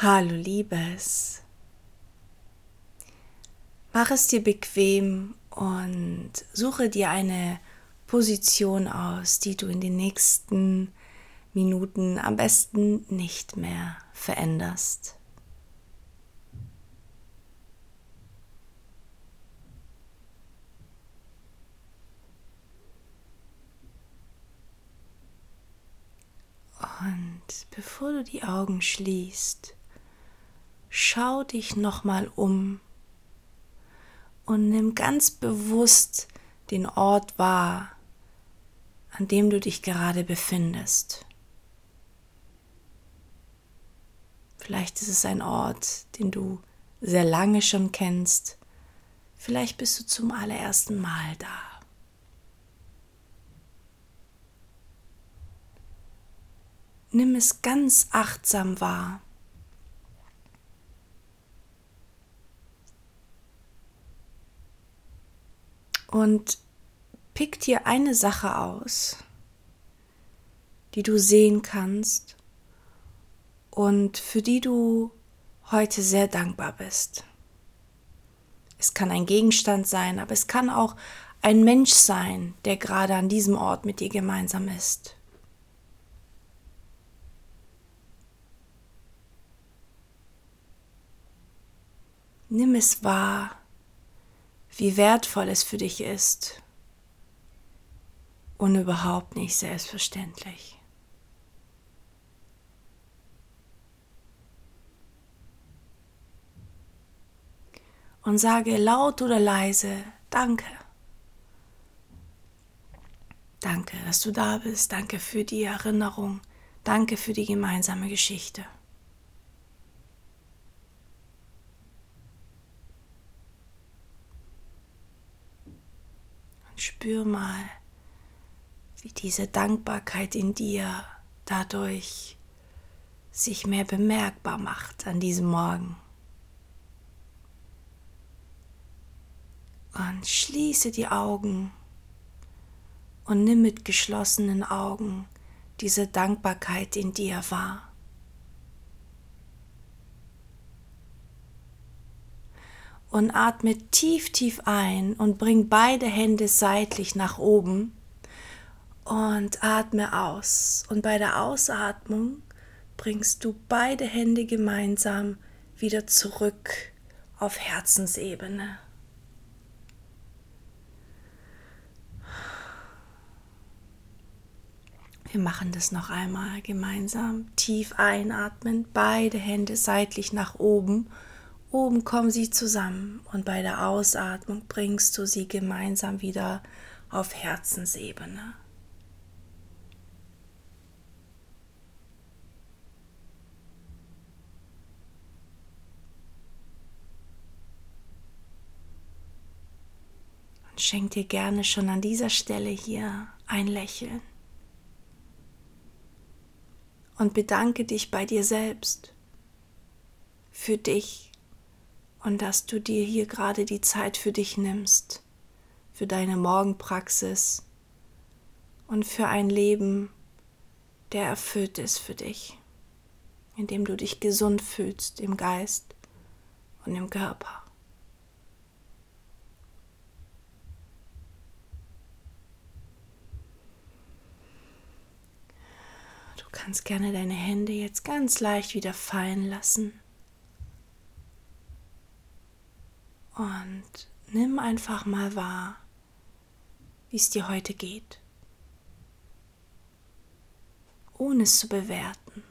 Hallo Liebes. Mach es dir bequem und suche dir eine Position aus, die du in den nächsten Minuten am besten nicht mehr veränderst. Und bevor du die Augen schließt, schau dich nochmal um und nimm ganz bewusst den Ort wahr, an dem du dich gerade befindest. Vielleicht ist es ein Ort, den du sehr lange schon kennst. Vielleicht bist du zum allerersten Mal da. Nimm es ganz achtsam wahr. Und pick dir eine Sache aus, die du sehen kannst und für die du heute sehr dankbar bist. Es kann ein Gegenstand sein, aber es kann auch ein Mensch sein, der gerade an diesem Ort mit dir gemeinsam ist. Nimm es wahr wie wertvoll es für dich ist und überhaupt nicht selbstverständlich. Und sage laut oder leise, danke. Danke, dass du da bist. Danke für die Erinnerung. Danke für die gemeinsame Geschichte. Spür mal, wie diese Dankbarkeit in dir dadurch sich mehr bemerkbar macht an diesem Morgen. Und schließe die Augen und nimm mit geschlossenen Augen diese Dankbarkeit in dir wahr. Und atme tief, tief ein und bring beide Hände seitlich nach oben und atme aus. Und bei der Ausatmung bringst du beide Hände gemeinsam wieder zurück auf Herzensebene. Wir machen das noch einmal gemeinsam. Tief einatmen, beide Hände seitlich nach oben Oben kommen sie zusammen und bei der Ausatmung bringst du sie gemeinsam wieder auf Herzensebene. Und schenk dir gerne schon an dieser Stelle hier ein Lächeln. Und bedanke dich bei dir selbst für dich und dass du dir hier gerade die Zeit für dich nimmst, für deine Morgenpraxis und für ein Leben, der erfüllt ist für dich, in dem du dich gesund fühlst im Geist und im Körper. Du kannst gerne deine Hände jetzt ganz leicht wieder fallen lassen Und nimm einfach mal wahr, wie es dir heute geht, ohne es zu bewerten,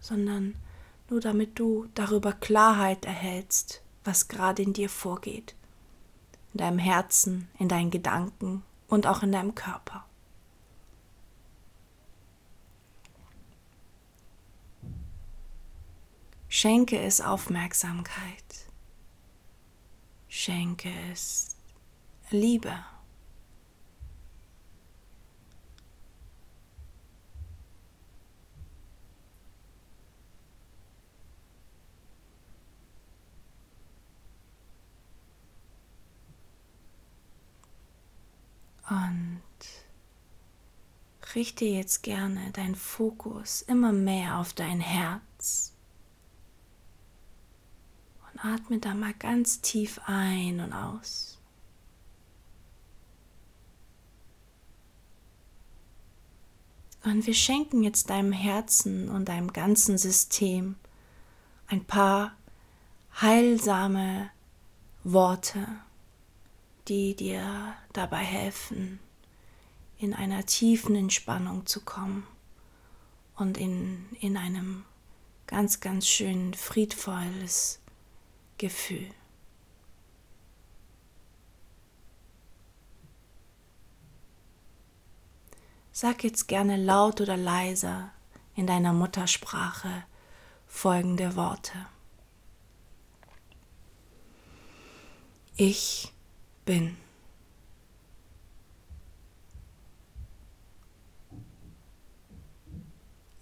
sondern nur damit du darüber Klarheit erhältst, was gerade in dir vorgeht, in deinem Herzen, in deinen Gedanken und auch in deinem Körper. Schenke es Aufmerksamkeit schenke es Liebe. Und richte jetzt gerne deinen Fokus immer mehr auf dein Herz Atme da mal ganz tief ein und aus. Und wir schenken jetzt deinem Herzen und deinem ganzen System ein paar heilsame Worte, die dir dabei helfen, in einer tiefen Entspannung zu kommen und in, in einem ganz, ganz schön friedvolles Gefühl. Sag jetzt gerne laut oder leiser in deiner Muttersprache folgende Worte. Ich bin.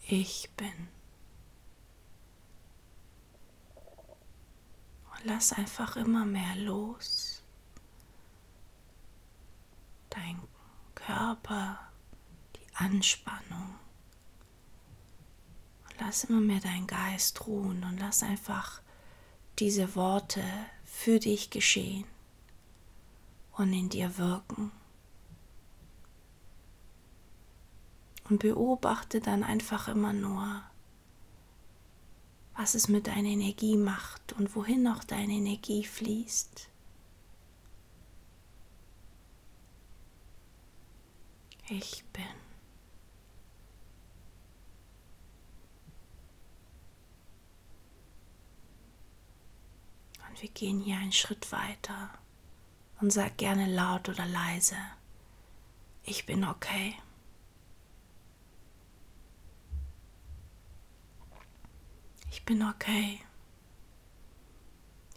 Ich bin. Lass einfach immer mehr los. Dein Körper Anspannung. Lass immer mehr deinen Geist ruhen und lass einfach diese Worte für dich geschehen und in dir wirken. Und beobachte dann einfach immer nur, was es mit deiner Energie macht und wohin auch deine Energie fließt. Ich bin. Und wir gehen hier einen Schritt weiter und sag gerne laut oder leise, ich bin okay. Bin okay.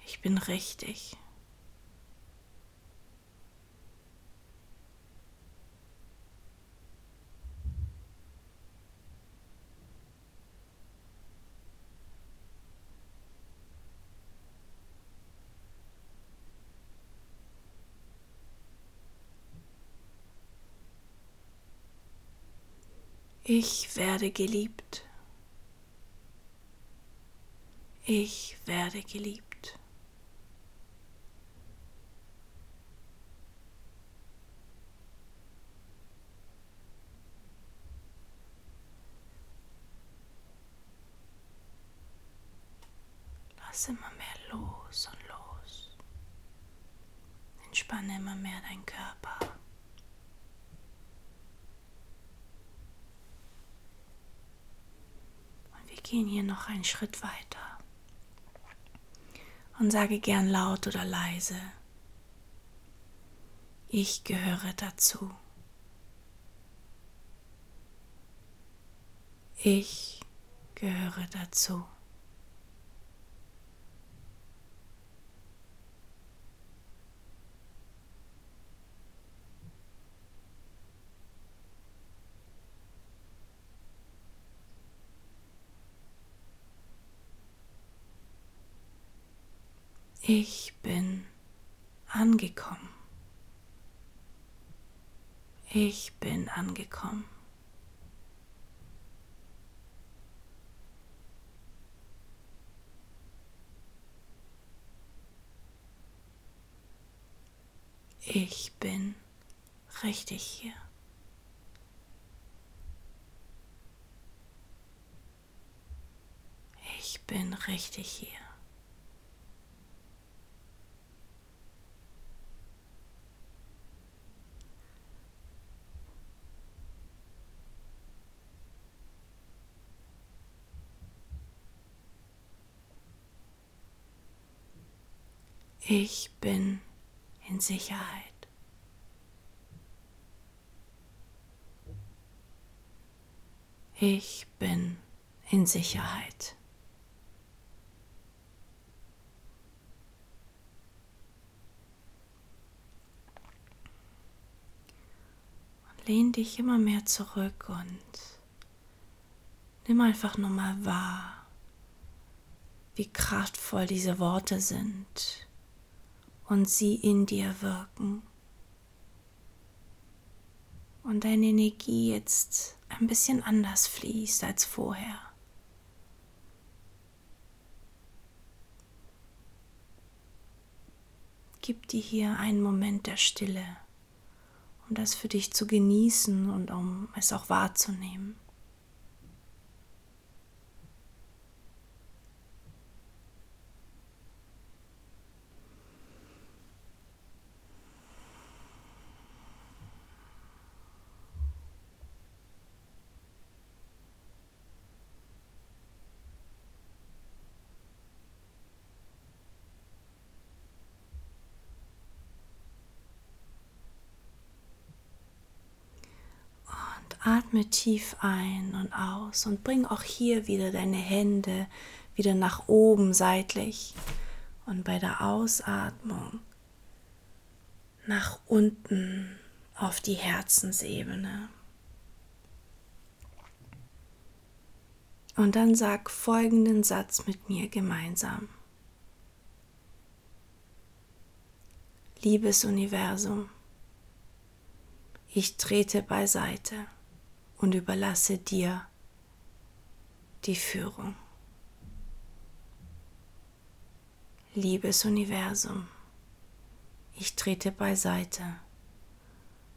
Ich bin richtig. Ich werde geliebt. Ich werde geliebt. Lass immer mehr los und los. Entspanne immer mehr deinen Körper. gehen hier noch einen Schritt weiter und sage gern laut oder leise, ich gehöre dazu. Ich gehöre dazu. Ich bin angekommen. Ich bin angekommen. Ich bin richtig hier. Ich bin richtig hier. Ich bin in Sicherheit. Ich bin in Sicherheit. Und lehn dich immer mehr zurück und nimm einfach nur mal wahr, wie kraftvoll diese Worte sind und sie in dir wirken. Und deine Energie jetzt ein bisschen anders fließt als vorher. gib dir hier einen Moment der Stille, um das für dich zu genießen und um es auch wahrzunehmen. Atme tief ein und aus und bring auch hier wieder deine Hände wieder nach oben seitlich und bei der Ausatmung nach unten auf die Herzensebene. Und dann sag folgenden Satz mit mir gemeinsam. Liebes Universum, ich trete beiseite und überlasse dir die Führung. Liebes Universum, ich trete beiseite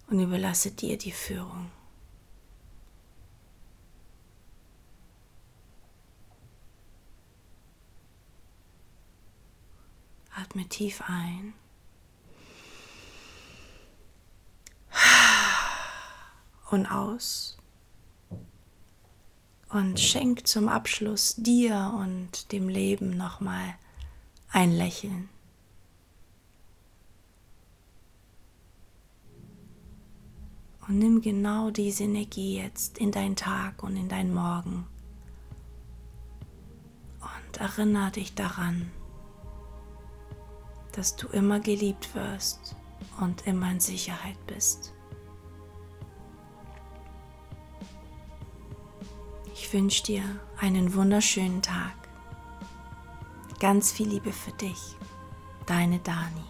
und überlasse dir die Führung. Atme tief ein. Und aus und schenk zum Abschluss dir und dem Leben nochmal ein Lächeln. Und nimm genau diese Energie jetzt in deinen Tag und in deinen Morgen. Und erinnere dich daran, dass du immer geliebt wirst und immer in Sicherheit bist. Ich wünsche dir einen wunderschönen Tag. Ganz viel Liebe für dich. Deine Dani.